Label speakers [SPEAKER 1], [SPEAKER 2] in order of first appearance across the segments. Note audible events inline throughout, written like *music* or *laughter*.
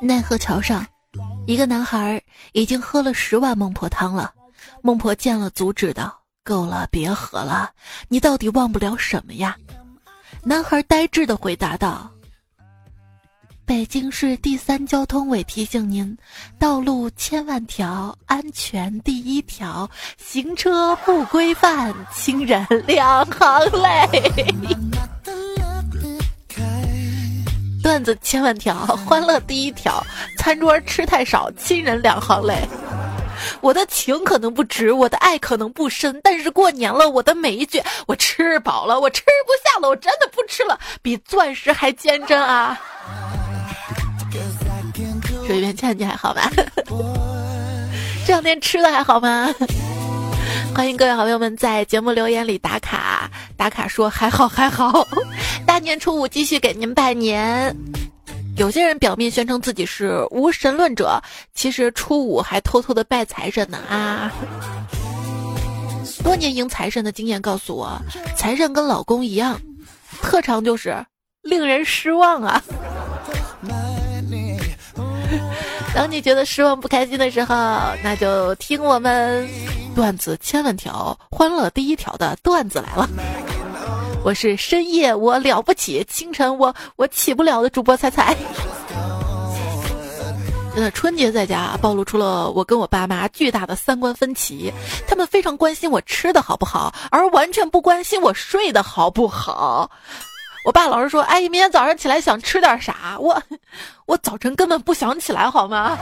[SPEAKER 1] 奈何桥上，一个男孩已经喝了十碗孟婆汤了。孟婆见了，阻止道：“够了，别喝了。你到底忘不了什么呀？”男孩呆滞的回答道：“北京市第三交通委提醒您，道路千万条，安全第一条，行车不规范，亲人两行泪。” *laughs* 段子千万条，欢乐第一条，餐桌吃太少，亲人两行泪。我的情可能不值，我的爱可能不深，但是过年了，我的每一句“我吃饱了，我吃不下了，我真的不吃了”，比钻石还坚贞啊！水边倩，你还好吗？这两天吃的还好吗？欢迎各位好朋友们在节目留言里打卡，打卡说还好还好。*laughs* 大年初五继续给您拜年。有些人表面宣称自己是无神论者，其实初五还偷偷的拜财神呢啊！多年迎财神的经验告诉我，财神跟老公一样，特长就是令人失望啊！当你觉得失望不开心的时候，那就听我们段子千万条，欢乐第一条的段子来了。我是深夜我了不起，清晨我我起不了的主播彩彩。真的春节在家暴露出了我跟我爸妈巨大的三观分歧，他们非常关心我吃的好不好，而完全不关心我睡得好不好。我爸老是说：“阿姨，明天早上起来想吃点啥？”我我早晨根本不想起来，好吗？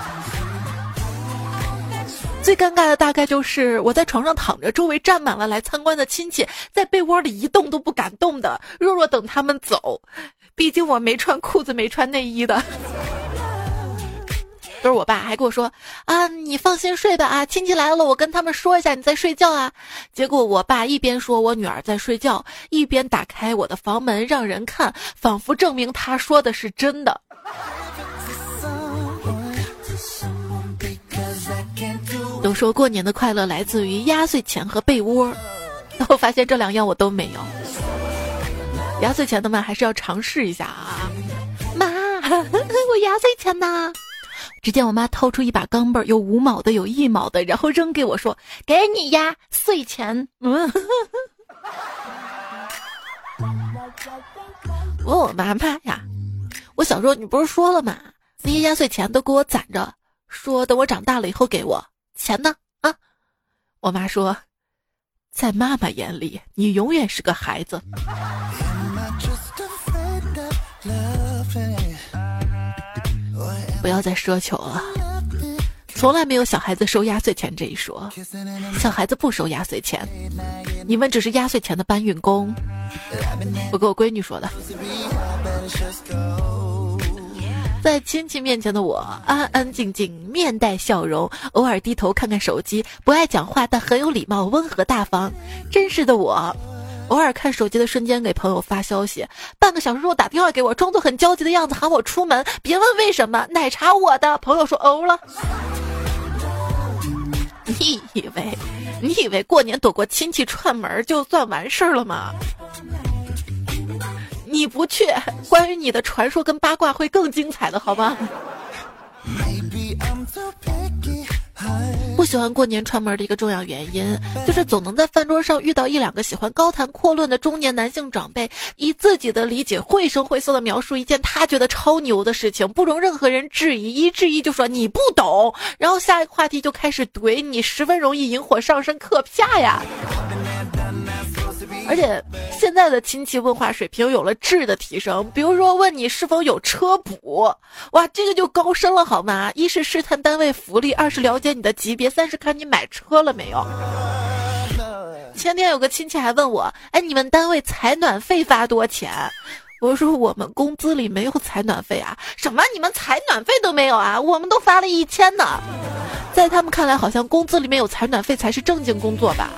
[SPEAKER 1] 最尴尬的大概就是我在床上躺着，周围站满了来参观的亲戚，在被窝里一动都不敢动的，弱弱等他们走。毕竟我没穿裤子，没穿内衣的。都是我爸还跟我说啊，你放心睡吧啊，亲戚来了，我跟他们说一下你在睡觉啊。结果我爸一边说我女儿在睡觉，一边打开我的房门让人看，仿佛证明他说的是真的。都说过年的快乐来自于压岁钱和被窝，*laughs* 我发现这两样我都没有。压岁钱的嘛，还是要尝试一下啊！妈，*laughs* 我压岁钱呢？只见我妈掏出一把钢镚，有五毛的，有一毛的，然后扔给我说：“给你压岁钱。*laughs* ”嗯，问我妈妈呀，我小时候你不是说了吗？那些压岁钱都给我攒着，说等我长大了以后给我。钱呢？啊，我妈说，在妈妈眼里，你永远是个孩子。不要再奢求了，从来没有小孩子收压岁钱这一说。小孩子不收压岁钱，你们只是压岁钱的搬运工。我跟我闺女说的。在亲戚面前的我安安静静，面带笑容，偶尔低头看看手机，不爱讲话但很有礼貌，温和大方。真实的我，偶尔看手机的瞬间给朋友发消息，半个小时后打电话给我，装作很焦急的样子喊我出门，别问为什么，奶茶我的。朋友说哦了。*laughs* 你以为，你以为过年躲过亲戚串门就算完事儿了吗？你不去，关于你的传说跟八卦会更精彩的，好吗？不喜欢过年串门的一个重要原因，就是总能在饭桌上遇到一两个喜欢高谈阔论的中年男性长辈，以自己的理解绘声绘色的描述一件他觉得超牛的事情，不容任何人质疑，一质疑就说你不懂，然后下一个话题就开始怼你，十分容易引火上身，可怕呀！而且现在的亲戚问话水平有了质的提升，比如说问你是否有车补，哇，这个就高深了好吗？一是试探单位福利，二是了解你的级别，三是看你买车了没有。前天有个亲戚还问我，哎，你们单位采暖费发多钱？我说我们工资里没有采暖费啊。什么？你们采暖费都没有啊？我们都发了一千呢。在他们看来，好像工资里面有采暖费才是正经工作吧。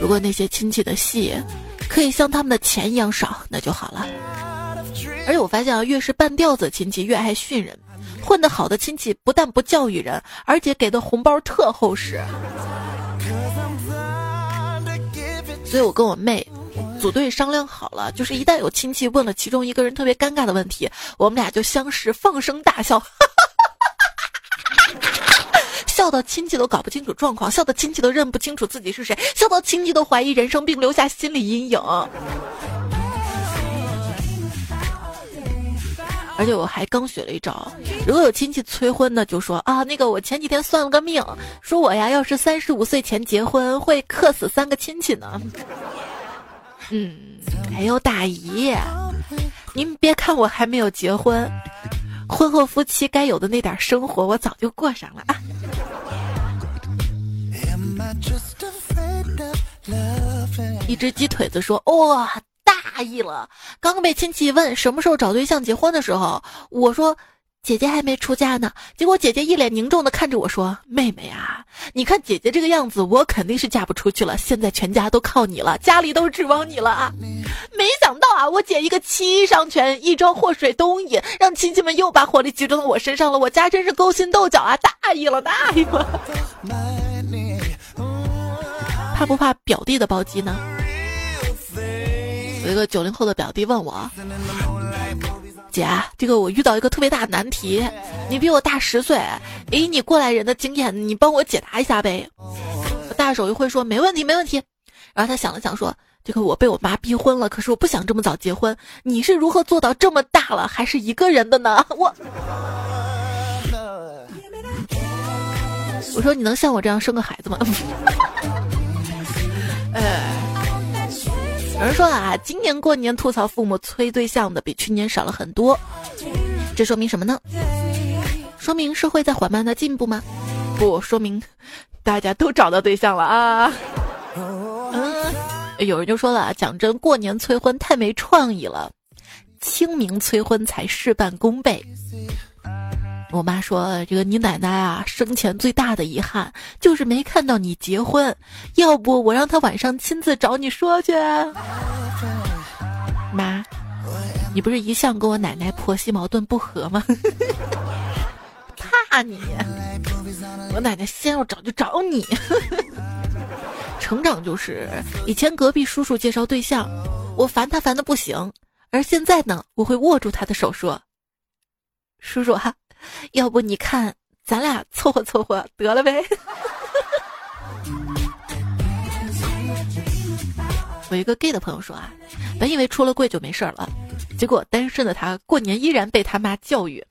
[SPEAKER 1] 如果那些亲戚的戏可以像他们的钱一样少，那就好了。而且我发现啊，越是半吊子亲戚越爱训人，混得好的亲戚不但不教育人，而且给的红包特厚实。所以我跟我妹组队商量好了，就是一旦有亲戚问了其中一个人特别尴尬的问题，我们俩就相视放声大笑，*laughs* 笑到亲戚都搞不清楚状况，笑到亲戚都认不清楚自己是谁，笑到亲戚都怀疑人生并留下心理阴影。而且我还刚学了一招，如果有亲戚催婚的，就说啊，那个我前几天算了个命，说我呀要是三十五岁前结婚，会克死三个亲戚呢。嗯，还有大姨，您别看我还没有结婚，婚后夫妻该有的那点生活，我早就过上了啊。一只鸡腿子说：“哇。”大意了，刚被亲戚问什么时候找对象结婚的时候，我说姐姐还没出嫁呢。结果姐姐一脸凝重的看着我说：“妹妹啊，你看姐姐这个样子，我肯定是嫁不出去了。现在全家都靠你了，家里都指望你了啊！没想到啊，我姐一个七伤拳，一招祸水东引，让亲戚们又把火力集中到我身上了。我家真是勾心斗角啊！大意了，大意了。怕不怕表弟的暴击呢？”有一个九零后的表弟问我：“姐，这个我遇到一个特别大的难题，你比我大十岁，以你过来人的经验，你帮我解答一下呗。”大手一挥说：“没问题，没问题。”然后他想了想说：“这个我被我妈逼婚了，可是我不想这么早结婚，你是如何做到这么大了还是一个人的呢？” *laughs* 我我说：“你能像我这样生个孩子吗？”呃。有人说啊，今年过年吐槽父母催对象的比去年少了很多，这说明什么呢？说明社会在缓慢的进步吗？不，说明大家都找到对象了啊。嗯，有人就说了，讲真，过年催婚太没创意了，清明催婚才事半功倍。我妈说：“这个你奶奶啊，生前最大的遗憾就是没看到你结婚，要不我让她晚上亲自找你说去。”妈，你不是一向跟我奶奶婆媳矛盾不和吗？*laughs* 怕你，我奶奶先要找就找你。*laughs* 成长就是以前隔壁叔叔介绍对象，我烦他烦的不行，而现在呢，我会握住他的手说：“叔叔哈。”要不你看，咱俩凑合凑合得了呗。我一个 gay 的朋友说啊，本以为出了柜就没事了，结果单身的他过年依然被他妈教育。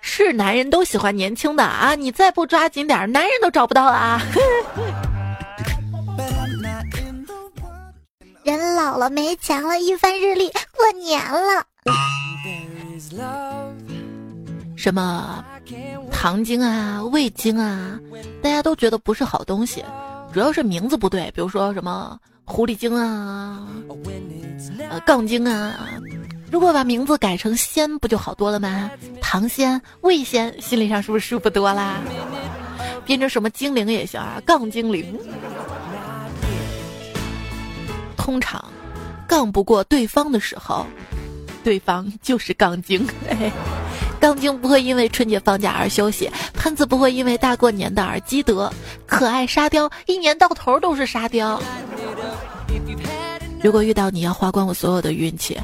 [SPEAKER 1] 是男人都喜欢年轻的啊，你再不抓紧点，男人都找不到了啊。
[SPEAKER 2] 人老了没钱了，一番日历过年了。
[SPEAKER 1] 什么糖精啊、味精啊，大家都觉得不是好东西，主要是名字不对。比如说什么狐狸精啊、呃杠精啊，如果把名字改成仙，不就好多了吗？糖仙、味仙，心理上是不是舒服多啦？变成什么精灵也行啊，杠精灵。通常，杠不过对方的时候，对方就是杠精。杠精不会因为春节放假而休息，喷子不会因为大过年的而积德，可爱沙雕一年到头都是沙雕。如果遇到你要花光我所有的运气，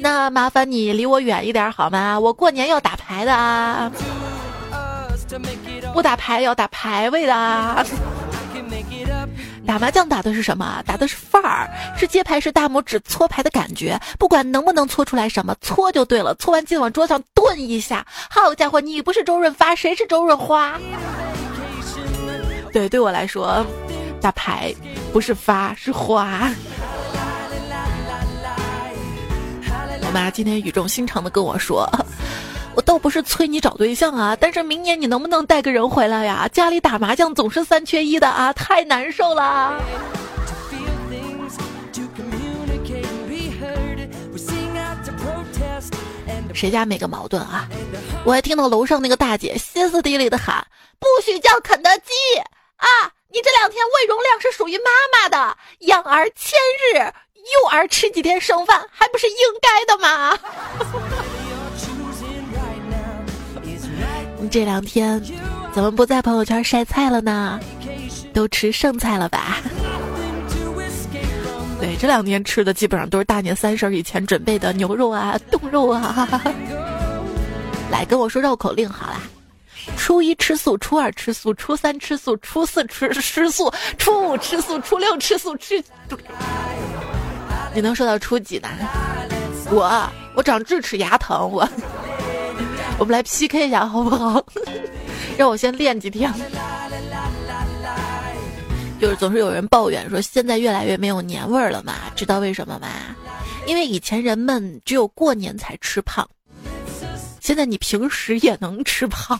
[SPEAKER 1] 那麻烦你离我远一点好吗？我过年要打牌的啊，不打牌要打排位的啊。打麻将打的是什么？打的是范儿，是接牌是大拇指搓牌的感觉。不管能不能搓出来什么，搓就对了。搓完记得往桌上顿一下。好家伙，你不是周润发，谁是周润花？对，对我来说，打牌不是发是花。我妈今天语重心长的跟我说。我倒不是催你找对象啊，但是明年你能不能带个人回来呀？家里打麻将总是三缺一的啊，太难受了。谁家没个矛盾啊？我还听到楼上那个大姐歇斯底里的喊：“不许叫肯德基啊！你这两天胃容量是属于妈妈的，养儿千日，幼儿吃几天剩饭还不是应该的吗？”这两天怎么不在朋友圈晒菜了呢？都吃剩菜了吧？*laughs* 对这两天吃的基本上都是大年三十以前准备的牛肉啊、*laughs* 冻肉啊。来跟我说绕口令好啦。初一吃素，初二吃素，初三吃素，初四吃吃素，初五吃素，初六吃素，吃。你能说到初几呢？我我长智齿牙疼，我我们来 PK 一下好不好？*laughs* 让我先练几天。就是总是有人抱怨说现在越来越没有年味儿了嘛？知道为什么吗？因为以前人们只有过年才吃胖。现在你平时也能吃胖。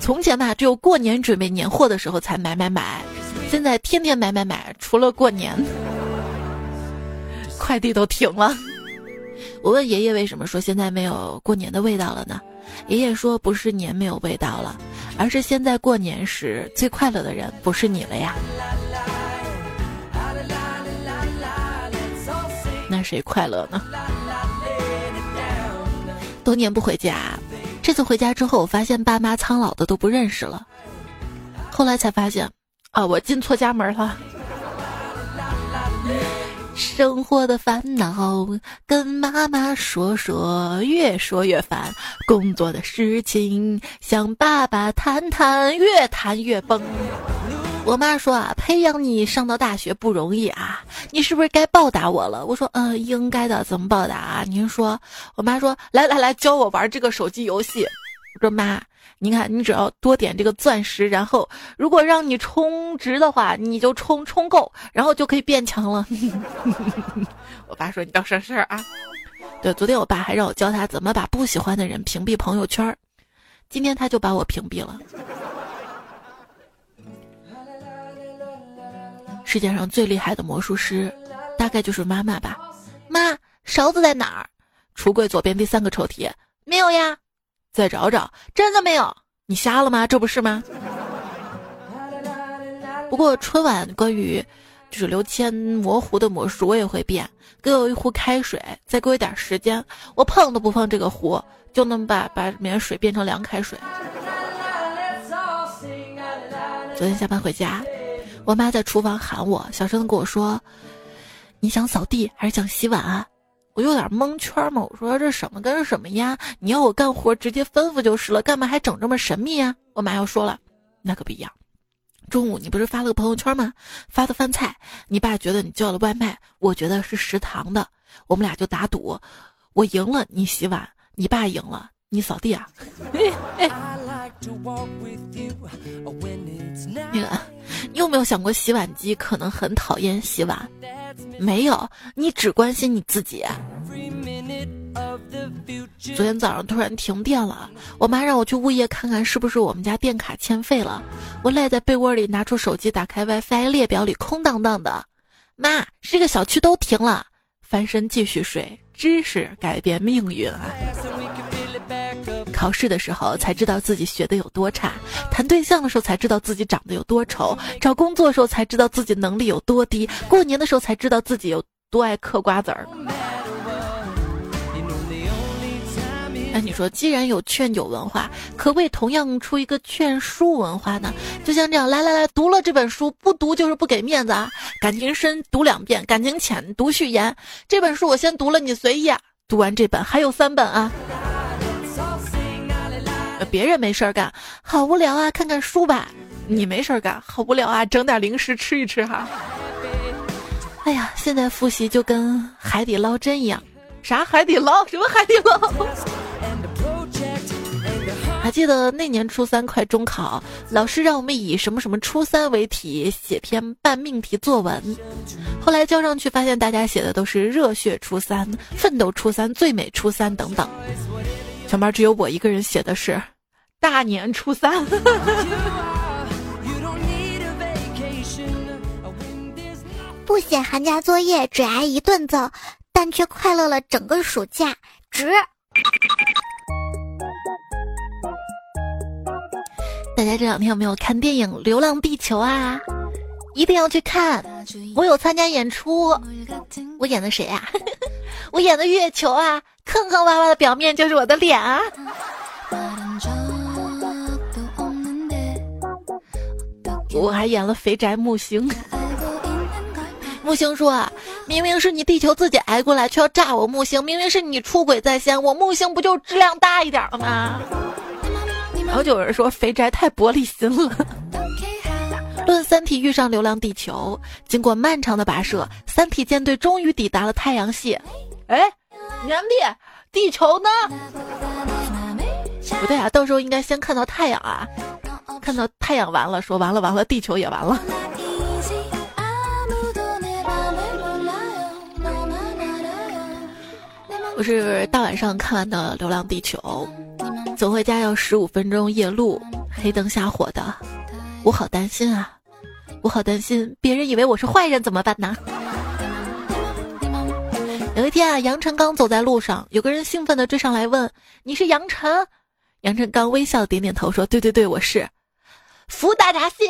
[SPEAKER 1] 从前吧，只有过年准备年货的时候才买买买，现在天天买买买，除了过年，快递都停了。我问爷爷为什么说现在没有过年的味道了呢？爷爷说不是年没有味道了，而是现在过年时最快乐的人不是你了呀。那谁快乐呢？多年不回家，这次回家之后，我发现爸妈苍老的都不认识了。后来才发现，啊，我进错家门了。生活的烦恼跟妈妈说说，越说越烦。工作的事情向爸爸谈谈，越谈越崩。我妈说啊，培养你上到大学不容易啊，你是不是该报答我了？我说，嗯，应该的，怎么报答啊？您说，我妈说，来来来，教我玩这个手机游戏。说妈，你看，你只要多点这个钻石，然后如果让你充值的话，你就充充够，然后就可以变强了。*laughs* 我爸说，你倒省事儿啊。对，昨天我爸还让我教他怎么把不喜欢的人屏蔽朋友圈，今天他就把我屏蔽了。世界上最厉害的魔术师，大概就是妈妈吧。妈，勺子在哪儿？橱柜左边第三个抽屉。没有呀，再找找。真的没有？你瞎了吗？这不是吗？不过春晚关于就是刘谦模糊的魔术，我也会变。给我一壶开水，再给我一点时间，我碰都不碰这个壶，就能把把里面水变成凉开水。昨天下班回家。我妈在厨房喊我，小声的跟我说：“你想扫地还是想洗碗啊？”我有点蒙圈嘛，我说：“这什么跟什么呀？你要我干活直接吩咐就是了，干嘛还整这么神秘呀？”我妈又说了：“那可不一样，中午你不是发了个朋友圈吗？发的饭菜，你爸觉得你叫了外卖，我觉得是食堂的，我们俩就打赌，我赢了你洗碗，你爸赢了你扫地啊。*laughs* ”那个。你有没有想过，洗碗机可能很讨厌洗碗？没有，你只关心你自己。昨天早上突然停电了，我妈让我去物业看看是不是我们家电卡欠费了。我赖在被窝里，拿出手机打开 WiFi，列表里空荡荡的。妈，这个小区都停了。翻身继续睡，知识改变命运啊！考试的时候才知道自己学的有多差，谈对象的时候才知道自己长得有多丑，找工作的时候才知道自己能力有多低，过年的时候才知道自己有多爱嗑瓜子儿。那，你说，既然有劝酒文化，可不可以同样出一个劝书文化呢？就像这样，来来来，读了这本书，不读就是不给面子啊！感情深，读两遍；感情浅，读序言。这本书我先读了，你随意啊。读完这本，还有三本啊。别人没事儿干，好无聊啊！看看书吧。你没事儿干，好无聊啊！整点零食吃一吃哈。哎呀，现在复习就跟海底捞针一样。啥海底捞？什么海底捞？*laughs* 还记得那年初三快中考，老师让我们以什么什么初三为题写篇半命题作文。后来交上去，发现大家写的都是热血初三、奋斗初三、最美初三等等。全班只有我一个人写的是大年初三。*laughs* *laughs*
[SPEAKER 2] 不写寒假作业，只挨一顿揍，但却快乐了整个暑假，值。
[SPEAKER 1] 大家这两天有没有看电影《流浪地球》啊？一定要去看！我有参加演出，我演的谁呀？*laughs* 我演的月球啊！坑坑洼洼的表面就是我的脸啊！我还演了肥宅木星。木星说：“明明是你地球自己挨过来，却要炸我木星。明明是你出轨在先，我木星不就质量大一点了吗？”然后就有人说肥宅太玻璃心了。论三体遇上流浪地球，经过漫长的跋涉，三体舰队终于抵达了太阳系。哎，原地，地球呢？不对啊，到时候应该先看到太阳啊，看到太阳完了，说完了完了，地球也完了。*laughs* 我是大晚上看完的《流浪地球》，走回家要十五分钟夜路，黑灯瞎火的，我好担心啊！我好担心别人以为我是坏人怎么办呢？有一天啊，杨晨刚走在路上，有个人兴奋地追上来问：“你是杨晨？”杨晨刚微笑点点头说：“对对对，我是。”福大闸蟹。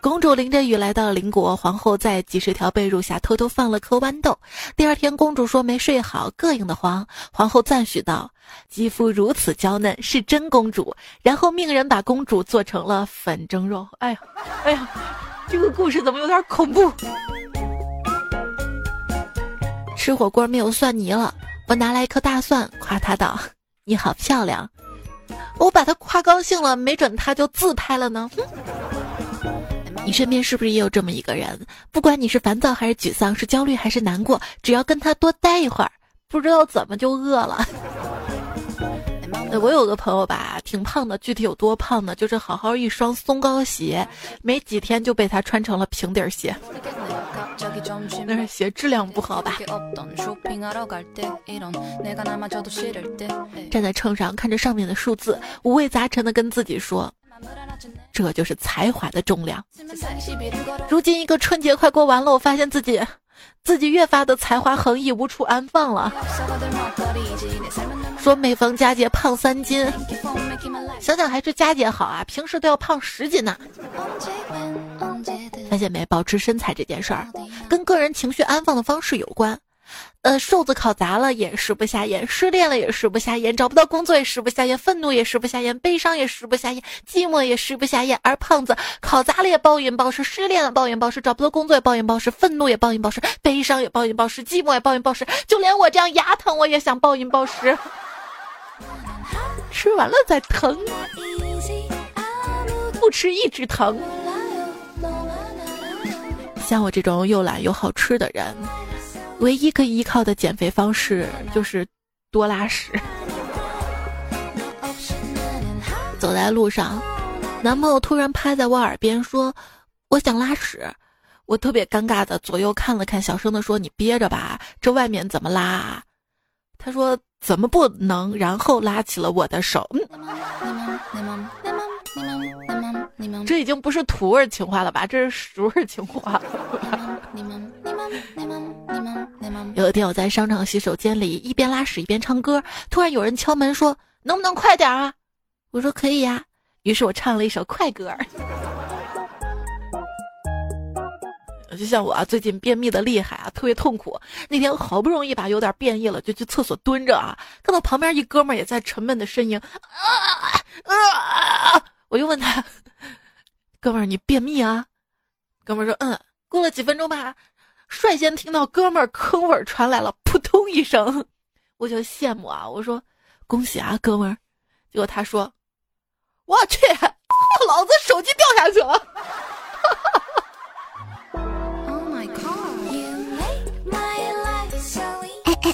[SPEAKER 1] 公主淋着雨来到了邻国，皇后在几十条被褥下偷偷放了颗豌豆。第二天，公主说没睡好，膈应的慌。皇后赞许道：“肌肤如此娇嫩，是真公主。”然后命人把公主做成了粉蒸肉。哎呀，哎呀，这个故事怎么有点恐怖？吃火锅没有蒜泥了，我拿来一颗大蒜，夸他道：“你好漂亮。”我把他夸高兴了，没准他就自拍了呢。你身边是不是也有这么一个人？不管你是烦躁还是沮丧，是焦虑还是难过，只要跟他多待一会儿，不知道怎么就饿了。我有个朋友吧，挺胖的，具体有多胖呢？就是好好一双松糕鞋，没几天就被他穿成了平底鞋。那是鞋质量不好吧？站在秤上看着上面的数字，五味杂陈的跟自己说。这就是才华的重量。如今一个春节快过完了，我发现自己，自己越发的才华横溢，无处安放了。说每逢佳节胖三斤，想想还是佳节好啊，平时都要胖十斤呢。发现没，保持身材这件事儿，跟个人情绪安放的方式有关。呃，瘦子考砸了也食不下咽，失恋了也食不下咽，找不到工作也食不下咽，愤怒也食不下咽，悲伤也食不下咽，寂寞也食不下咽。而胖子考砸了也暴饮暴食，失恋了暴饮暴食，找不到工作也暴饮暴食，愤怒也暴饮暴食，悲伤也暴饮暴食，寂寞也暴饮暴食，就连我这样牙疼我也想暴饮暴食，吃完了再疼，不吃一直疼。像我这种又懒又好吃的人。唯一可以依靠的减肥方式就是多拉屎。走在路上，男朋友突然趴在我耳边说：“我想拉屎。”我特别尴尬的左右看了看，小声的说：“你憋着吧，这外面怎么拉？”他说：“怎么不能？”然后拉起了我的手。嗯这已经不是土味情话了吧？这是熟味情话了。你们。有一天我在商场洗手间里一边拉屎一边唱歌，突然有人敲门说：“能不能快点啊？”我说：“可以呀。”于是我唱了一首快歌。就像我啊，最近便秘的厉害啊，特别痛苦。那天我好不容易把有点便意了，就去厕所蹲着啊，看到旁边一哥们也在沉闷的呻吟，啊啊！我就问他：“ *laughs* 哥们儿，你便秘啊？”哥们儿说：“嗯。”过了几分钟吧。率先听到哥们儿坑味儿传来了，扑通一声，*laughs* 我就羡慕啊！我说恭喜啊，哥们儿！结果他说：“我去，*laughs* 老子手机掉下去了！” *laughs*
[SPEAKER 2] 哎哎，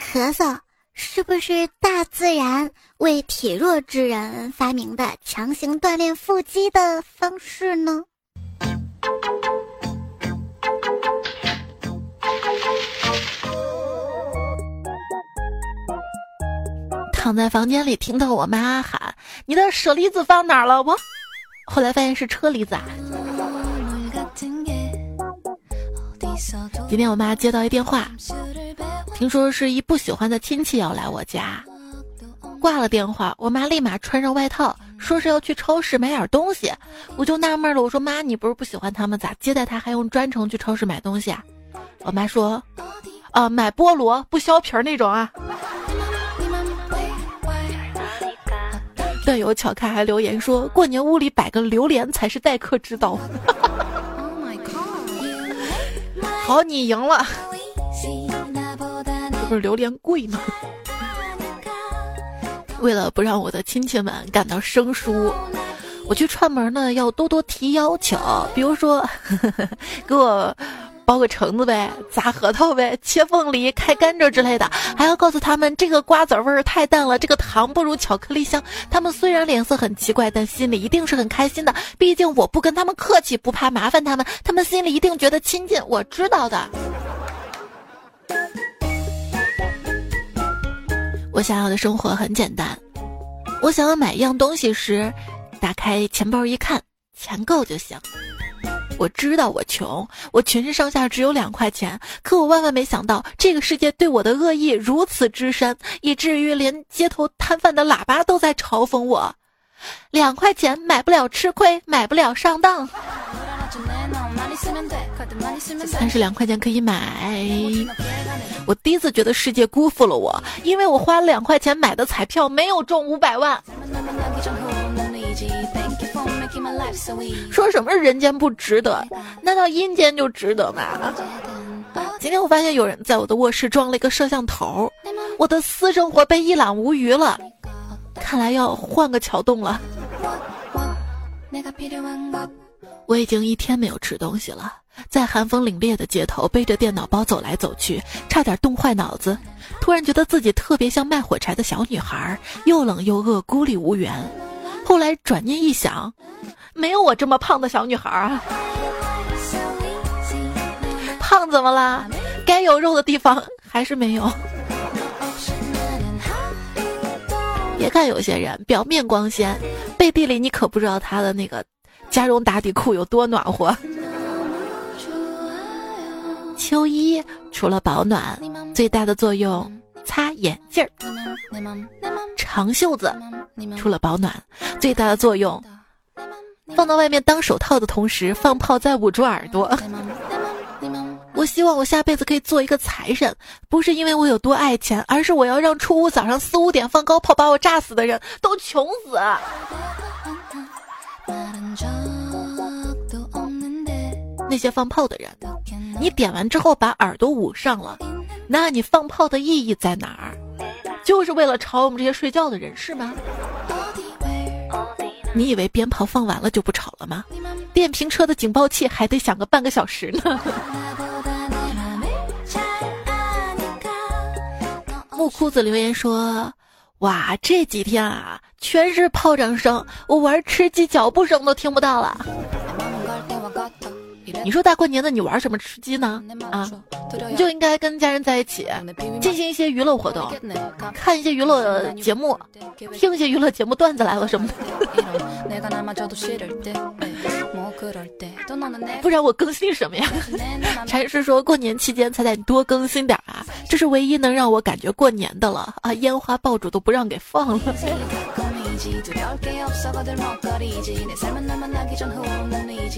[SPEAKER 2] 咳嗽是不是大自然为体弱之人发明的强行锻炼腹肌的方式呢？
[SPEAKER 1] 躺在房间里，听到我妈喊：“你的舍利子放哪儿了？”我后来发现是车厘子。啊。今天我妈接到一电话，听说是一不喜欢的亲戚要来我家，挂了电话，我妈立马穿上外套，说是要去超市买点东西。我就纳闷了，我说妈，你不是不喜欢他们，咋接待他还用专程去超市买东西啊？我妈说：“啊，买菠萝不削皮儿那种啊。”段友巧看还留言说，过年屋里摆个榴莲才是待客之道。*laughs* 好，你赢了。这不是榴莲贵吗？*laughs* 为了不让我的亲戚们感到生疏，我去串门呢，要多多提要求，比如说 *laughs* 给我。包个橙子呗，砸核桃呗，切凤梨，开甘蔗之类的，还要告诉他们这个瓜子味儿太淡了，这个糖不如巧克力香。他们虽然脸色很奇怪，但心里一定是很开心的。毕竟我不跟他们客气，不怕麻烦他们，他们心里一定觉得亲近。我知道的。我想要的生活很简单，我想要买一样东西时，打开钱包一看，钱够就行。我知道我穷，我全身上下只有两块钱，可我万万没想到，这个世界对我的恶意如此之深，以至于连街头摊贩的喇叭都在嘲讽我：两块钱买不了吃亏，买不了上当。但是两块钱可以买，我第一次觉得世界辜负了我，因为我花了两块钱买的彩票没有中五百万。说什么人间不值得？难道阴间就值得吗？今天我发现有人在我的卧室装了一个摄像头，我的私生活被一览无余了。看来要换个桥洞了。我已经一天没有吃东西了，在寒风凛冽的街头背着电脑包走来走去，差点冻坏脑子。突然觉得自己特别像卖火柴的小女孩，又冷又饿，孤立无援。后来转念一想，没有我这么胖的小女孩啊！胖怎么啦？该有肉的地方还是没有。别看有些人表面光鲜，背地里你可不知道他的那个加绒打底裤有多暖和。秋衣除了保暖，最大的作用擦眼镜儿。长袖子除了保暖，最大的作用，放到外面当手套的同时放炮再捂住耳朵。我希望我下辈子可以做一个财神，不是因为我有多爱钱，而是我要让初五早上四五点放高炮把我炸死的人都穷死。那些放炮的人，你点完之后把耳朵捂上了，那你放炮的意义在哪儿？就是为了吵我们这些睡觉的人是吗？你以为鞭炮放完了就不吵了吗？电瓶车的警报器还得响个半个小时呢。*laughs* 木裤子留言说：“哇，这几天啊，全是炮仗声，我玩吃鸡脚步声都听不到了。”你说大过年的你玩什么吃鸡呢？啊，你就应该跟家人在一起，进行一些娱乐活动，看一些娱乐节目，听一些娱乐节目段子来了什么的。*laughs* *laughs* 不然我更新什么呀？*laughs* 禅师说过年期间才得多更新点啊，这是唯一能让我感觉过年的了啊！烟花爆竹都不让给放了。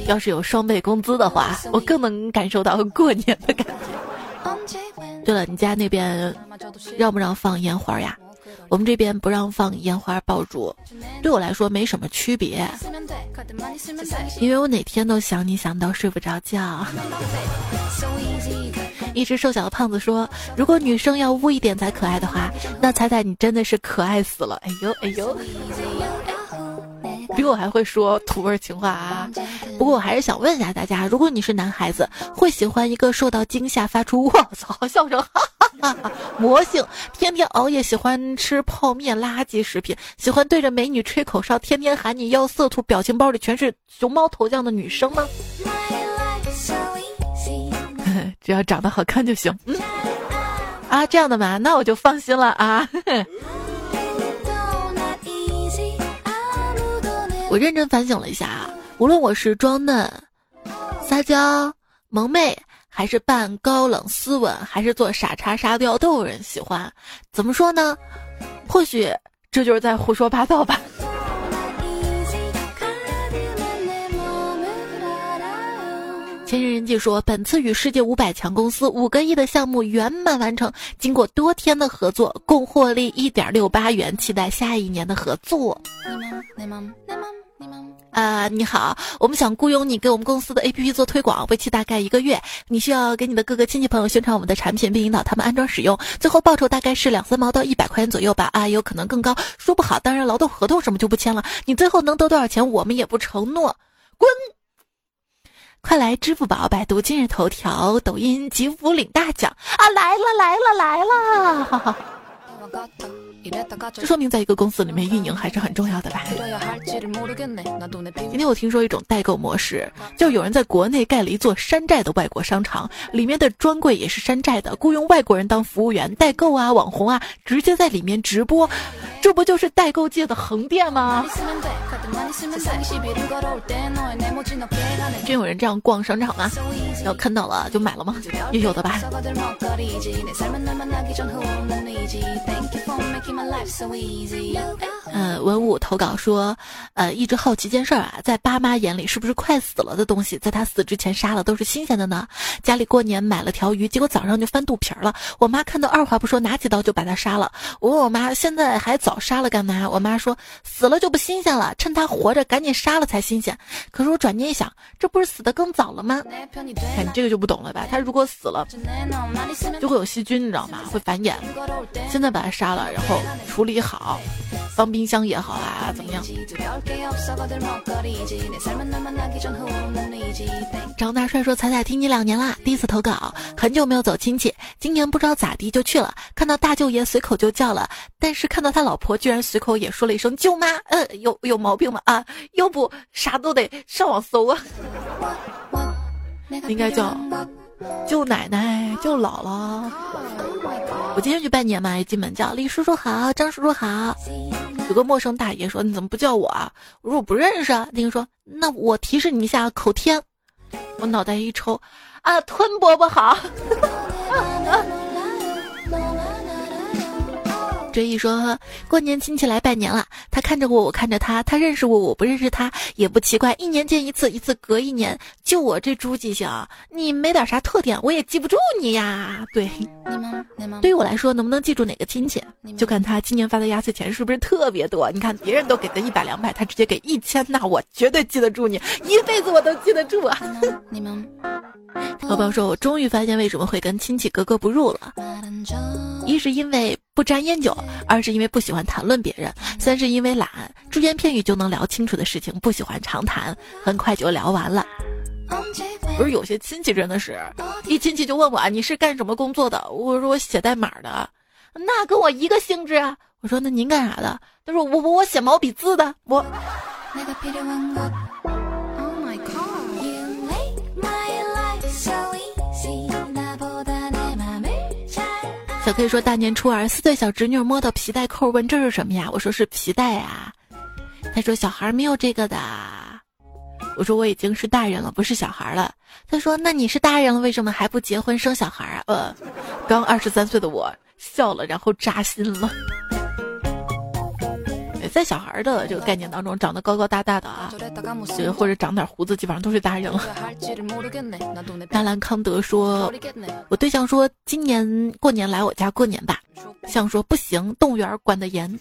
[SPEAKER 1] 要是有双倍工资的话，我更能感受到过年的感觉。对了，你家那边让不让放烟花呀？我们这边不让放烟花爆竹，对我来说没什么区别，因为我哪天都想你想到睡不着觉。一只瘦小的胖子说：“如果女生要污一点才可爱的话，那彩彩你真的是可爱死了！”哎呦哎呦，比我还会说土味情话啊！不过我还是想问一下大家：如果你是男孩子，会喜欢一个受到惊吓发出“我操”笑声，*laughs* 魔性，天天熬夜，喜欢吃泡面垃圾食品，喜欢对着美女吹口哨，天天喊你要色图，表情包里全是熊猫头像的女生吗？只要长得好看就行。嗯，啊，这样的嘛，那我就放心了啊。*laughs* 我认真反省了一下啊，无论我是装嫩、撒娇、萌妹，还是扮高冷斯文，还是做傻叉沙雕，都有人喜欢。怎么说呢？或许这就是在胡说八道吧。千人人记说，本次与世界五百强公司五个亿的项目圆满完成，经过多天的合作，共获利一点六八元，期待下一年的合作。啊，你好，我们想雇佣你给我们公司的 APP 做推广，为期大概一个月。你需要给你的各个亲戚朋友宣传我们的产品，并引导他们安装使用。最后报酬大概是两三毛到一百块钱左右吧，啊，有可能更高，说不好。当然，劳动合同什么就不签了。你最后能得多少钱，我们也不承诺。滚！快来支付宝、百度、今日头条、抖音集福领大奖啊！来了，来了，来了！哈哈。这说明在一个公司里面运营还是很重要的吧。今天我听说一种代购模式，就有人在国内盖了一座山寨的外国商场，里面的专柜也是山寨的，雇佣外国人当服务员，代购啊、网红啊，直接在里面直播，这不就是代购界的横店吗？真有人这样逛商场吗？要看到了就买了吗？也有的吧。don't 呃，文武投稿说，呃，一直好奇件事儿啊，在爸妈眼里，是不是快死了的东西，在他死之前杀了都是新鲜的呢？家里过年买了条鱼，结果早上就翻肚皮儿了。我妈看到，二话不说，拿起刀就把它杀了。我问我妈，现在还早杀了干嘛？我妈说，死了就不新鲜了，趁他活着赶紧杀了才新鲜。可是我转念一想，这不是死的更早了吗？看你这个就不懂了吧？他如果死了，就会有细菌，你知道吗？会繁衍。现在把他杀了。然后处理好，放冰箱也好啊，怎么样？张大帅说：“彩彩听你两年啦，第一次投稿，很久没有走亲戚，今年不知道咋地就去了，看到大舅爷随口就叫了，但是看到他老婆居然随口也说了一声舅妈，呃，有有毛病吗？啊，要不啥都得上网搜啊，*laughs* 应该叫。”舅奶奶，舅姥姥。我今天去拜年嘛，一进门叫李叔叔好，张叔叔好。有个陌生大爷说：“你怎么不叫我啊？”我说：“我不认识。”那个说：“那我提示你一下，口天。”我脑袋一抽，啊，吞伯伯好。*laughs* 追忆说过年亲戚来拜年了，他看着我，我看着他，他认识我，我不认识他，也不奇怪。一年见一次，一次隔一年。就我这猪记性，你没点啥特点，我也记不住你呀。对，你们，你们对于我来说，能不能记住哪个亲戚，就看他今年发的压岁钱是不是特别多。你看别人都给他一百两百，他直接给一千，那我绝对记得住你，一辈子我都记得住啊。你们，宝宝说，我终于发现为什么会跟亲戚格格不入了，一是因为。不沾烟酒，二是因为不喜欢谈论别人，三是因为懒，只言片语就能聊清楚的事情，不喜欢长谈，很快就聊完了。不是有些亲戚真的是一亲戚就问我啊，你是干什么工作的？我说我写代码的，那跟我一个性质啊。我说那您干啥的？他说我我我写毛笔字的，我。可以说：“大年初二，四岁小侄女摸到皮带扣，问这是什么呀？我说是皮带啊。他说小孩没有这个的。我说我已经是大人了，不是小孩了。他说那你是大人了，为什么还不结婚生小孩啊？呃，刚二十三岁的我笑了，然后扎心了。”在小孩的这个概念当中，长得高高大大的啊，或者长点胡子，基本上都是大人了。纳兰康德说：“我对象说今年过年来我家过年吧。”象说：“不行，动物园管得严。”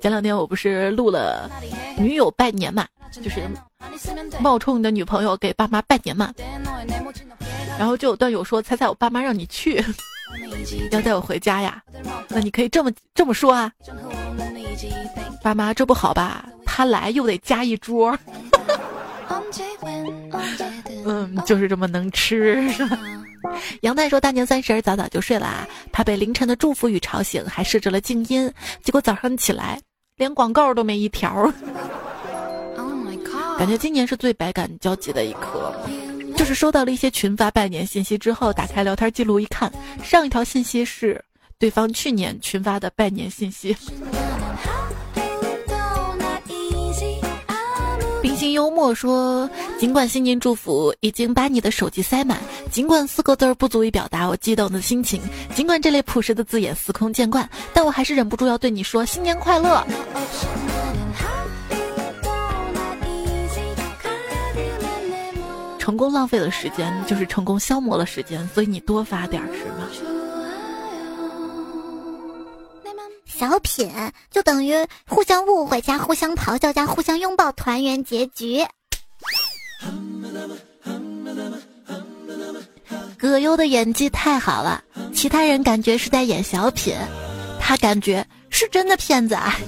[SPEAKER 1] 前两天我不是录了女友拜年嘛，就是冒充你的女朋友给爸妈拜年嘛，然后就有段友说：“猜猜我爸妈让你去。”要带我回家呀？那你可以这么这么说啊，爸妈这不好吧？他来又得加一桌。*laughs* 嗯，就是这么能吃。*laughs* 杨太说大年三十早早就睡了，怕被凌晨的祝福语吵醒，还设置了静音。结果早上起来连广告都没一条。*laughs* 感觉今年是最百感交集的一刻。就是收到了一些群发拜年信息之后，打开聊天记录一看，上一条信息是对方去年群发的拜年信息。冰心幽默说：“尽管新年祝福已经把你的手机塞满，尽管四个字儿不足以表达我激动的心情，尽管这类朴实的字眼司空见惯，但我还是忍不住要对你说新年快乐。”成功浪费了时间，就是成功消磨了时间，所以你多发点是吗？
[SPEAKER 2] 小品就等于互相误会加互相咆哮加互相拥抱团圆结局。
[SPEAKER 1] 葛优的演技太好了，其他人感觉是在演小品，他感觉是真的骗子啊！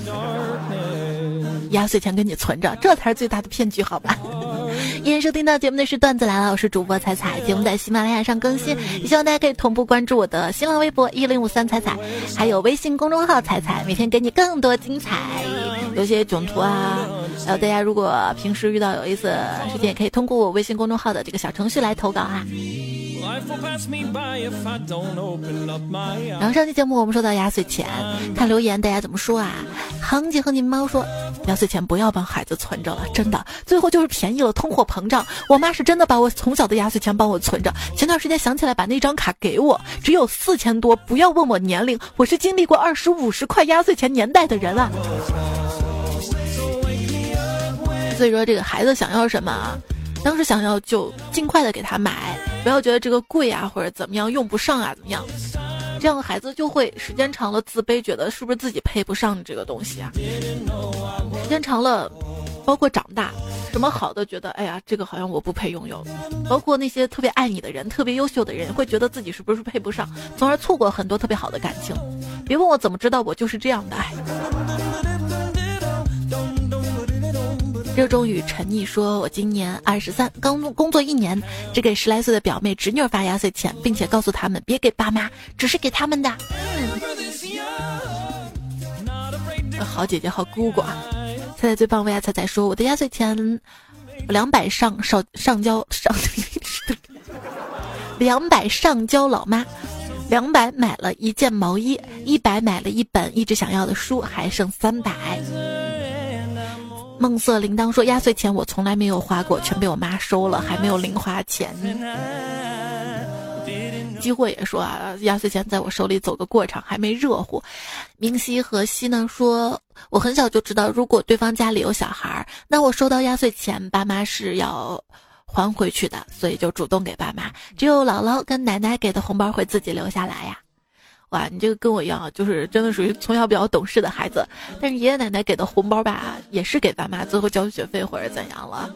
[SPEAKER 1] 压岁钱给你存着，这才是最大的骗局，好吧？*laughs* 依然收听到节目的是段子来了，我是主播彩彩，节目在喜马拉雅上更新，也希望大家可以同步关注我的新浪微博一零五三彩彩，还有微信公众号彩彩，每天给你更多精彩，有些囧图啊，还有大家如果平时遇到有意思的事情，也可以通过我微信公众号的这个小程序来投稿啊。然后上期节目我们说到压岁钱，看留言大家怎么说啊？恒姐和你猫说，压岁钱不要帮孩子存着了，真的，最后就是便宜了，通货膨胀。我妈是真的把我从小的压岁钱帮我存着，前段时间想起来把那张卡给我，只有四千多。不要问我年龄，我是经历过二十五十块压岁钱年代的人啊。所以说这个孩子想要什么啊？当时想要就尽快的给他买，不要觉得这个贵啊或者怎么样用不上啊怎么样，这样的孩子就会时间长了自卑，觉得是不是自己配不上这个东西啊？时间长了，包括长大，什么好的觉得哎呀这个好像我不配拥有，包括那些特别爱你的人、特别优秀的人，会觉得自己是不是配不上，从而错过很多特别好的感情。别问我怎么知道，我就是这样的哎。热衷于沉溺说：“我今年二十三，刚工作一年，只给十来岁的表妹侄女发压岁钱，并且告诉他们别给爸妈，只是给他们的。”好姐姐，好姑姑啊！猜猜最棒为啊！猜猜说：“我的压岁钱两百上上上交上，*laughs* 两百上交老妈，两百买了一件毛衣，一百买了一本一直想要的书，还剩三百。”梦色铃铛说：“压岁钱我从来没有花过，全被我妈收了，还没有零花钱。”机会也说啊，压岁钱在我手里走个过场，还没热乎。明熙和熙呢说：“我很小就知道，如果对方家里有小孩，那我收到压岁钱，爸妈是要还回去的，所以就主动给爸妈。只有姥姥跟奶奶给的红包会自己留下来呀。”哇，你这个跟我一样，就是真的属于从小比较懂事的孩子。但是爷爷奶奶给的红包吧，也是给爸妈最后交学费或者怎样了。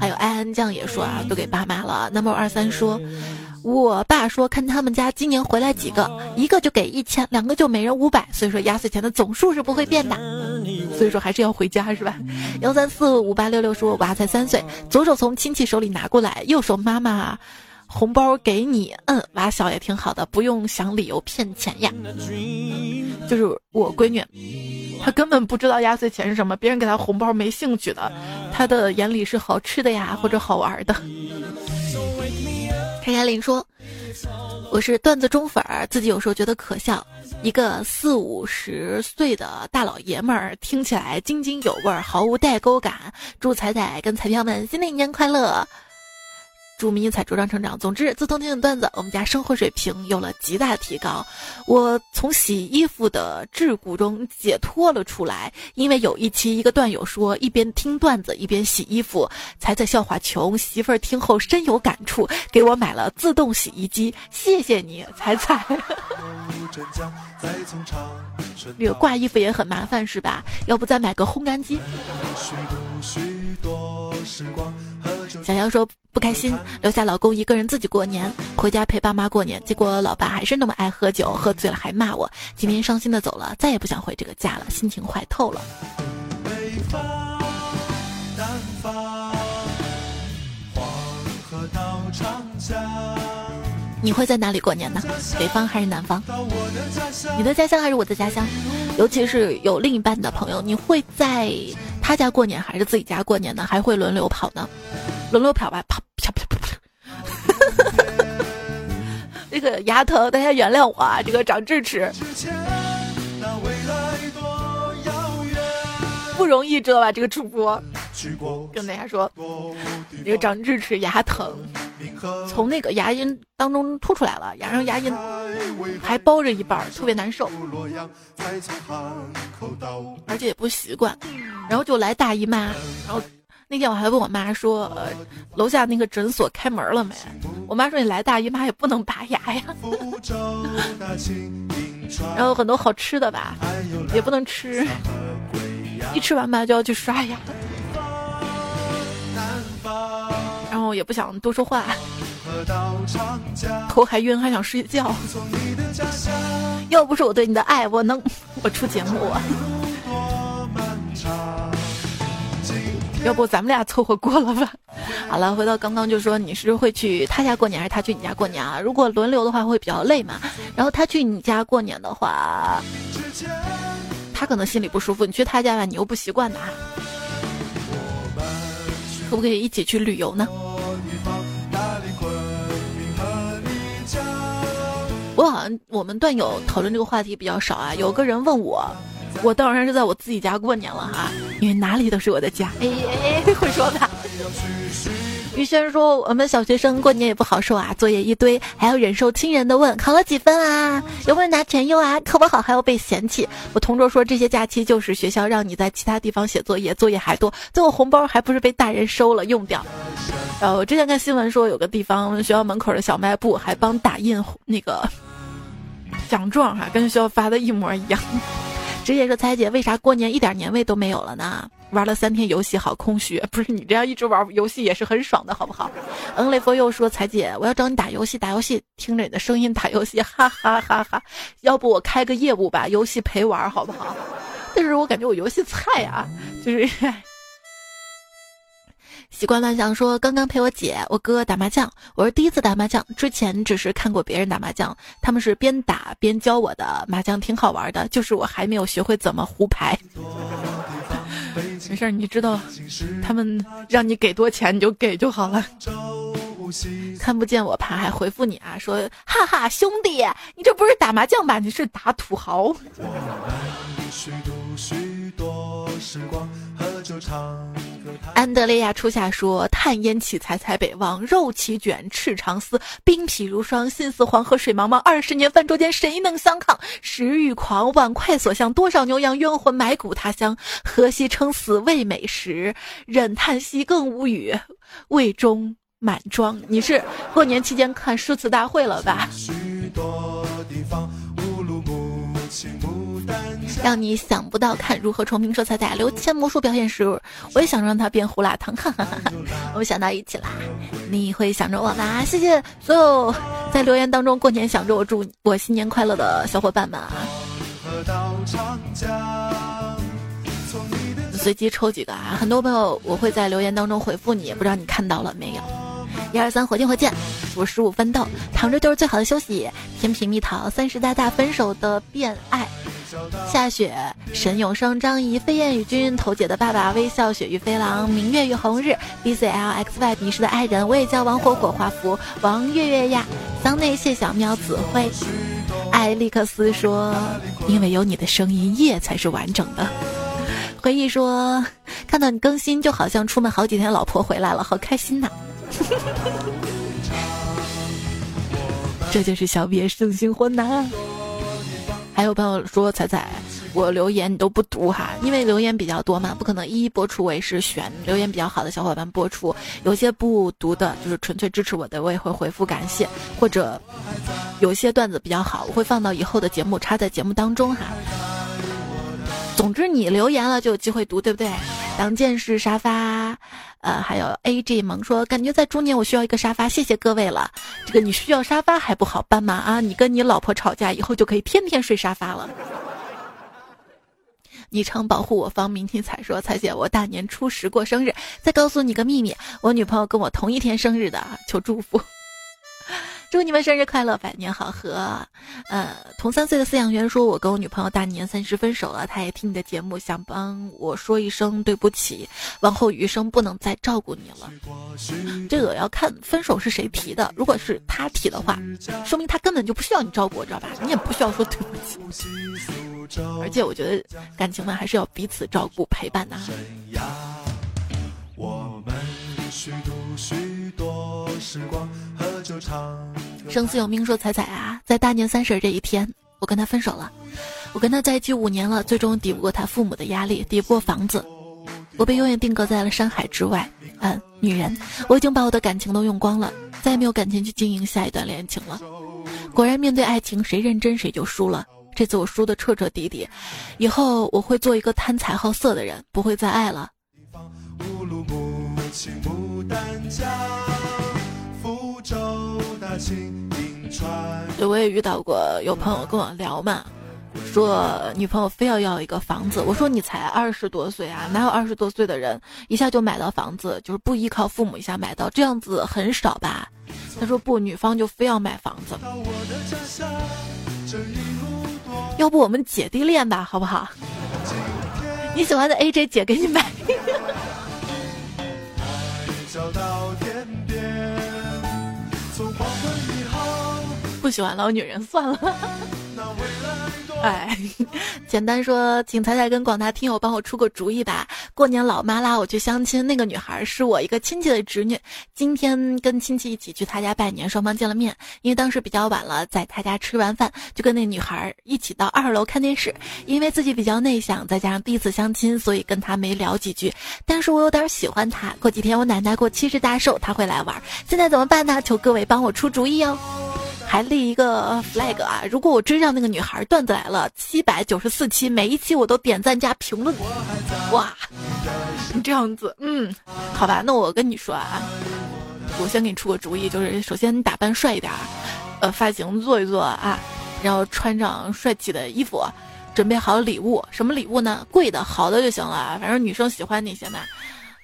[SPEAKER 1] 还有安安酱也说啊，都给爸妈了。Number 二三说，我爸说看他们家今年回来几个，一个就给一千，两个就每人五百，所以说压岁钱的总数是不会变的。所以说还是要回家是吧？幺三四五八六六说，我娃才三岁，左手从亲戚手里拿过来，右手妈妈。红包给你，嗯，娃小也挺好的，不用想理由骗钱呀。就是我闺女，她根本不知道压岁钱是什么，别人给她红包没兴趣的，她的眼里是好吃的呀或者好玩的。开开林说：“我是段子中粉儿，自己有时候觉得可笑。一个四五十岁的大老爷们儿，听起来津津有味，毫无代沟感。祝彩彩跟彩票们新的一年快乐。”祝迷彩茁壮成长。总之，自从听了段子，我们家生活水平有了极大的提高。我从洗衣服的桎梏中解脱了出来，因为有一期一个段友说，一边听段子一边洗衣服，才在笑话穷。媳妇儿听后深有感触，给我买了自动洗衣机。谢谢你，彩彩。*laughs* 这个挂衣服也很麻烦是吧？要不再买个烘干机？小杨说不开心，留下老公一个人自己过年，回家陪爸妈过年。结果老爸还是那么爱喝酒，喝醉了还骂我。今天伤心的走了，再也不想回这个家了，心情坏透了。北方，南方，黄河到长江你会在哪里过年呢？北方还是南方？你的家乡还是我的家乡？尤其是有另一半的朋友，你会在他家过年还是自己家过年呢？还会轮流跑呢？轮流跑吧，跑啪啪啪啪。这个牙疼，大家原谅我啊！这个长智齿不容易，知道吧？这个主播跟大家说，这个长智齿牙疼，从那个牙龈当中凸出来了，牙上牙龈还包着一半，特别难受，而且也不习惯，然后就来大姨妈，然后。那天我还问我妈说，呃楼下那个诊所开门了没？我妈说你来大姨妈也不能拔牙呀。然后很多好吃的吧，也不能吃，一吃完吧就要去刷牙。然后也不想多说话，头还晕，还想睡觉。要不是我对你的爱，我能我出节目。要不咱们俩凑合过了吧？*laughs* 好了，回到刚刚就说你是会去他家过年还是他去你家过年啊？如果轮流的话会比较累嘛。然后他去你家过年的话，他可能心里不舒服。你去他家吧，你又不习惯的。可不可以一起去旅游呢？我好像我们段友讨论这个话题比较少啊。有个人问我。我当然是在我自己家过年了哈，因为哪里都是我的家。哎哎，会说吧？于轩说：“我们小学生过年也不好受啊，作业一堆，还要忍受亲人的问，考了几分啊？有没有拿全优啊？考不好还要被嫌弃。”我同桌说：“这些假期就是学校让你在其他地方写作业，作业还多，最后红包还不是被大人收了用掉。”然后我之前看新闻说，有个地方学校门口的小卖部还帮打印那个奖状哈，跟学校发的一模一样。直接说，彩姐，为啥过年一点年味都没有了呢？玩了三天游戏，好空虚。*laughs* 不是你这样一直玩游戏也是很爽的，好不好？嗯，雷佛又说，彩姐，我要找你打游戏，打游戏，听着你的声音打游戏，*laughs* 哈哈哈哈。要不我开个业务吧，游戏陪玩，好不好？但是我感觉我游戏菜啊，就是。习惯乱想说，刚刚陪我姐、我哥打麻将，我是第一次打麻将，之前只是看过别人打麻将，他们是边打边教我的，麻将挺好玩的，就是我还没有学会怎么胡牌。*laughs* 没事，你知道，他们让你给多钱你就给就好了。看不见我牌还回复你啊，说哈哈兄弟，你这不是打麻将吧？你是打土豪。*laughs* 安德烈亚初夏说：“炭烟起，采采北望；肉起卷，赤长丝；冰皮如霜，心似黄河水茫茫。二十年饭桌间，谁能相抗？食欲狂，万快所向。多少牛羊冤魂埋骨他乡，何惜撑死为美食？忍叹息，更无语。胃中满装。你是过年期间看诗词大会了吧？”让你想不到看如何重评说彩彩刘谦魔术表演时，我也想让他变胡辣汤，哈哈哈哈！我们想到一起啦，你会想着我吗？谢谢所有在留言当中过年想着我祝我新年快乐的小伙伴们啊！随机抽几个啊！很多朋友我会在留言当中回复你，不知道你看到了没有？一二三，火箭火箭！我十五奋斗，躺着就是最好的休息。甜品蜜桃，三十大大分手的变爱。夏雪，沈永生，张仪，飞燕与君，头姐的爸爸，微笑，雪域飞狼，明月与红日，B C L X Y，迷失的爱人，我也叫王火火，华服，王月月呀，桑内谢小喵，子辉，艾利克斯说，因为有你的声音，夜才是完整的。回忆说，看到你更新，就好像出门好几天，老婆回来了，好开心呐。*laughs* 这就是小别胜新婚呐。还有朋友说彩彩，我留言你都不读哈，因为留言比较多嘛，不可能一一播出。我也是选留言比较好的小伙伴播出，有些不读的，就是纯粹支持我的，我也会回复感谢。或者有些段子比较好，我会放到以后的节目插在节目当中哈。总之你留言了就有机会读，对不对？当见识沙发。呃，还有 A G 萌说，感觉在中年我需要一个沙发，谢谢各位了。这个你需要沙发还不好办吗？啊，你跟你老婆吵架以后就可以天天睡沙发了。昵称保护我方明天彩说，彩姐我大年初十过生日，再告诉你个秘密，我女朋友跟我同一天生日的，求祝福。祝你们生日快乐，百年好合。呃，同三岁的饲养员说，我跟我女朋友大年三十分手了，他也听你的节目，想帮我说一声对不起，往后余生不能再照顾你了。这个要看分手是谁提的，如果是他提的话，说明他根本就不需要你照顾，知道吧？你也不需要说对不起。而且我觉得感情嘛，还是要彼此照顾陪伴的。生死有命，说彩彩啊，在大年三十这一天，我跟他分手了。我跟他在一起五年了，最终抵不过他父母的压力，抵不过房子。我被永远定格在了山海之外。嗯，女人，我已经把我的感情都用光了，再也没有感情去经营下一段恋情了。果然，面对爱情，谁认真谁就输了。这次我输的彻彻底底，以后我会做一个贪财好色的人，不会再爱了。对，我也遇到过有朋友跟我聊嘛。说女朋友非要要一个房子，我说你才二十多岁啊，哪有二十多岁的人一下就买到房子，就是不依靠父母一下买到这样子很少吧？他说不，女方就非要买房子，要不我们姐弟恋吧，好不好？你喜欢的 AJ 姐给你买。不喜欢老女人，算了。哎，*laughs* 简单说，请彩彩跟广大听友帮我出个主意吧。过年老妈拉我去相亲，那个女孩是我一个亲戚的侄女。今天跟亲戚一起去她家拜年，双方见了面。因为当时比较晚了，在她家吃完饭，就跟那女孩一起到二楼看电视。因为自己比较内向，再加上第一次相亲，所以跟她没聊几句。但是我有点喜欢她。过几天我奶奶过七十大寿，她会来玩。现在怎么办呢？求各位帮我出主意哦。还立一个 flag 啊！如果我追上那个女孩，段子来了，七百九十四期，每一期我都点赞加评论。哇，你这样子，嗯，好吧，那我跟你说啊，我先给你出个主意，就是首先你打扮帅一点，呃，发型做一做啊，然后穿上帅气的衣服，准备好礼物，什么礼物呢？贵的、好的就行了，反正女生喜欢那些嘛。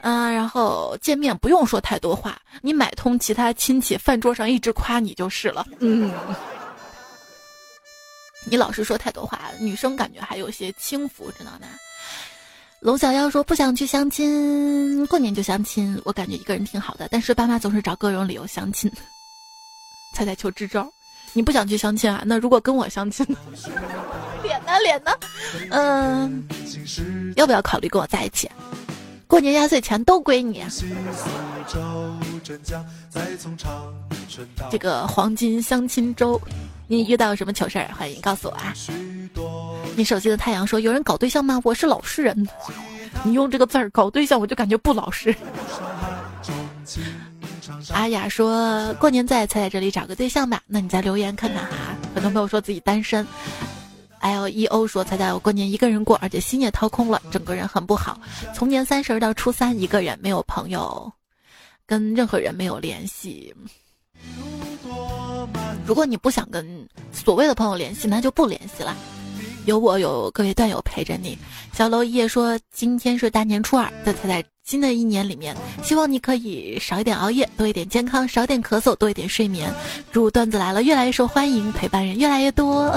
[SPEAKER 1] 嗯，然后见面不用说太多话，你买通其他亲戚，饭桌上一直夸你就是了。嗯，*laughs* 你老是说太多话，女生感觉还有些轻浮，知道吗？龙小妖说不想去相亲，过年就相亲，我感觉一个人挺好的，但是爸妈总是找各种理由相亲。猜猜求支招，你不想去相亲啊？那如果跟我相亲呢？*laughs* 脸呢？脸呢？嗯，要不要考虑跟我在一起？过年压岁钱都归你。这个黄金相亲周，你遇到什么糗事儿？欢迎告诉我啊！你手机的太阳说有人搞对象吗？我是老实人。你用这个字儿搞对象，我就感觉不老实。阿雅说过年在才在这里找个对象吧。那你再留言看看哈。很多朋友说自己单身。L E O 说：“猜猜我过年一个人过，而且心也掏空了，整个人很不好。从年三十到初三，一个人没有朋友，跟任何人没有联系。如果你不想跟所谓的朋友联系，那就不联系了。有我，有各位段友陪着你。”小楼一夜说：“今天是大年初二，在猜猜新的一年里面，希望你可以少一点熬夜，多一点健康，少点咳嗽，多一点睡眠。祝段子来了越来越受欢迎，陪伴人越来越多。”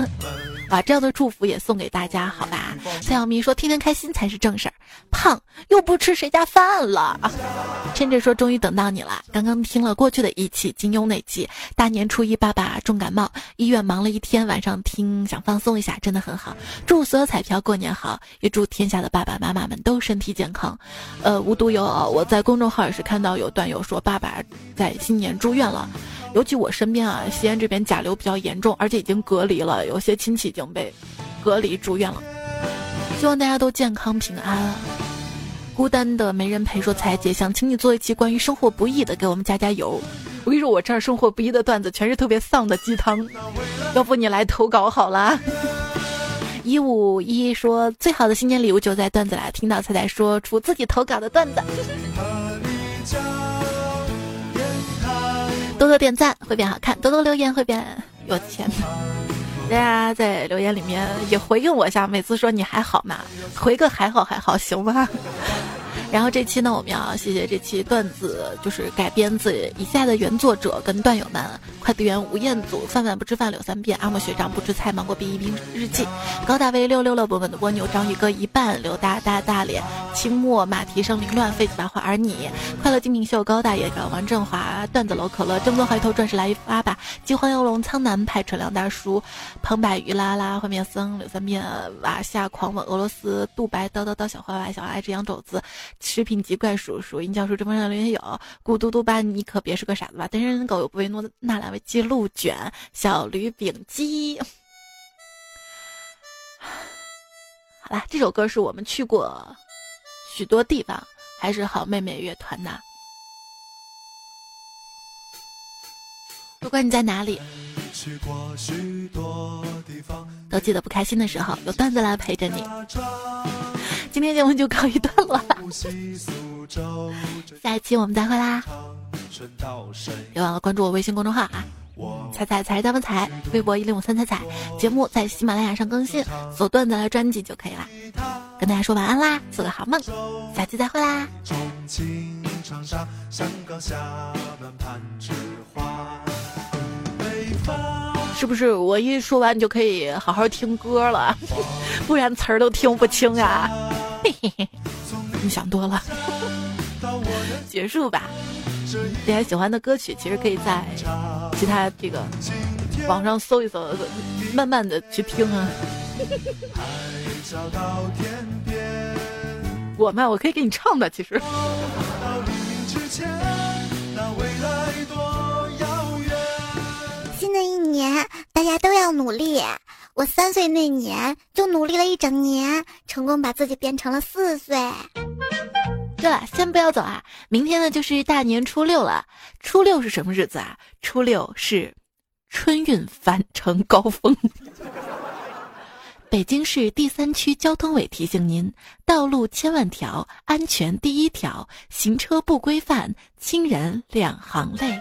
[SPEAKER 1] 把这样的祝福也送给大家，好吧？蔡小咪说：“天天开心才是正事儿，胖又不吃谁家饭了。”趁着说：“终于等到你了。”刚刚听了过去的一期金庸那期，大年初一爸爸重感冒，医院忙了一天，晚上听想放松一下，真的很好。祝所有彩票过年好，也祝天下的爸爸妈妈们都身体健康。呃，无独有偶，我在公众号也是看到有段友说爸爸在新年住院了。尤其我身边啊，西安这边甲流比较严重，而且已经隔离了，有些亲戚已经被隔离住院了。希望大家都健康平安。孤单的没人陪，说彩姐想请你做一期关于生活不易的，给我们加加油。我跟你说，我这儿生活不易的段子全是特别丧的鸡汤，要不你来投稿好了。一五一说最好的新年礼物就在段子来，听到彩彩说出自己投稿的段子。多多点赞会变好看，多多留言会变有钱。大家在留言里面也回应我一下，每次说你还好吗？回个还好还好，行吗？然后这期呢，我们要谢谢这期段子，就是改编自以下的原作者跟段友们：快递员吴彦祖、饭饭不吃饭柳三变、阿莫学长不吃菜、芒果冰一冰日记、高大威六六六、本本的蜗牛、章鱼哥一半、刘大大大脸、清末马蹄声凌乱、废子白话而你、快乐精品秀高大爷、王振华、段子楼可乐、正宗怀头转世来一发吧、饥荒游龙苍南派、纯良大叔、彭百鱼拉拉、幻面僧柳三变、瓦夏狂吻俄罗斯、杜白叨叨叨小坏坏小爱吃羊肘子。食品级怪叔叔，殷教授，这封上留言有，咕嘟嘟吧，你可别是个傻子吧？单身狗有不为诺纳兰为记录卷，小驴饼鸡。好啦，这首歌是我们去过许多地方还是好妹妹乐团的。不管你在哪里，都记得不开心的时候有段子来陪着你。今天节目就告一段落了，*laughs* 下一期我们再会啦！别忘了关注我微信公众号啊！彩彩才是大风彩，微博一零五三彩彩，节目在喜马拉雅上更新，搜段子来专辑就可以啦。跟大家说晚安啦，做个好梦，下期再会啦重庆长沙香港下。是不是我一说完你就可以好好听歌了？*laughs* 不然词儿都听不清啊！嘿嘿嘿，你想多了，结束吧。大家喜欢的歌曲，其实可以在其他这个网上搜一搜，慢慢的去听啊。*laughs* 我嘛，我可以给你唱的，其实。
[SPEAKER 2] 新的一年，大家都要努力。我三岁那年就努力了一整年，成功把自己变成了四岁。
[SPEAKER 1] 对了，先不要走啊！明天呢就是大年初六了。初六是什么日子啊？初六是春运返程高峰。*laughs* 北京市第三区交通委提醒您：道路千万条，安全第一条，行车不规范，亲人两行泪。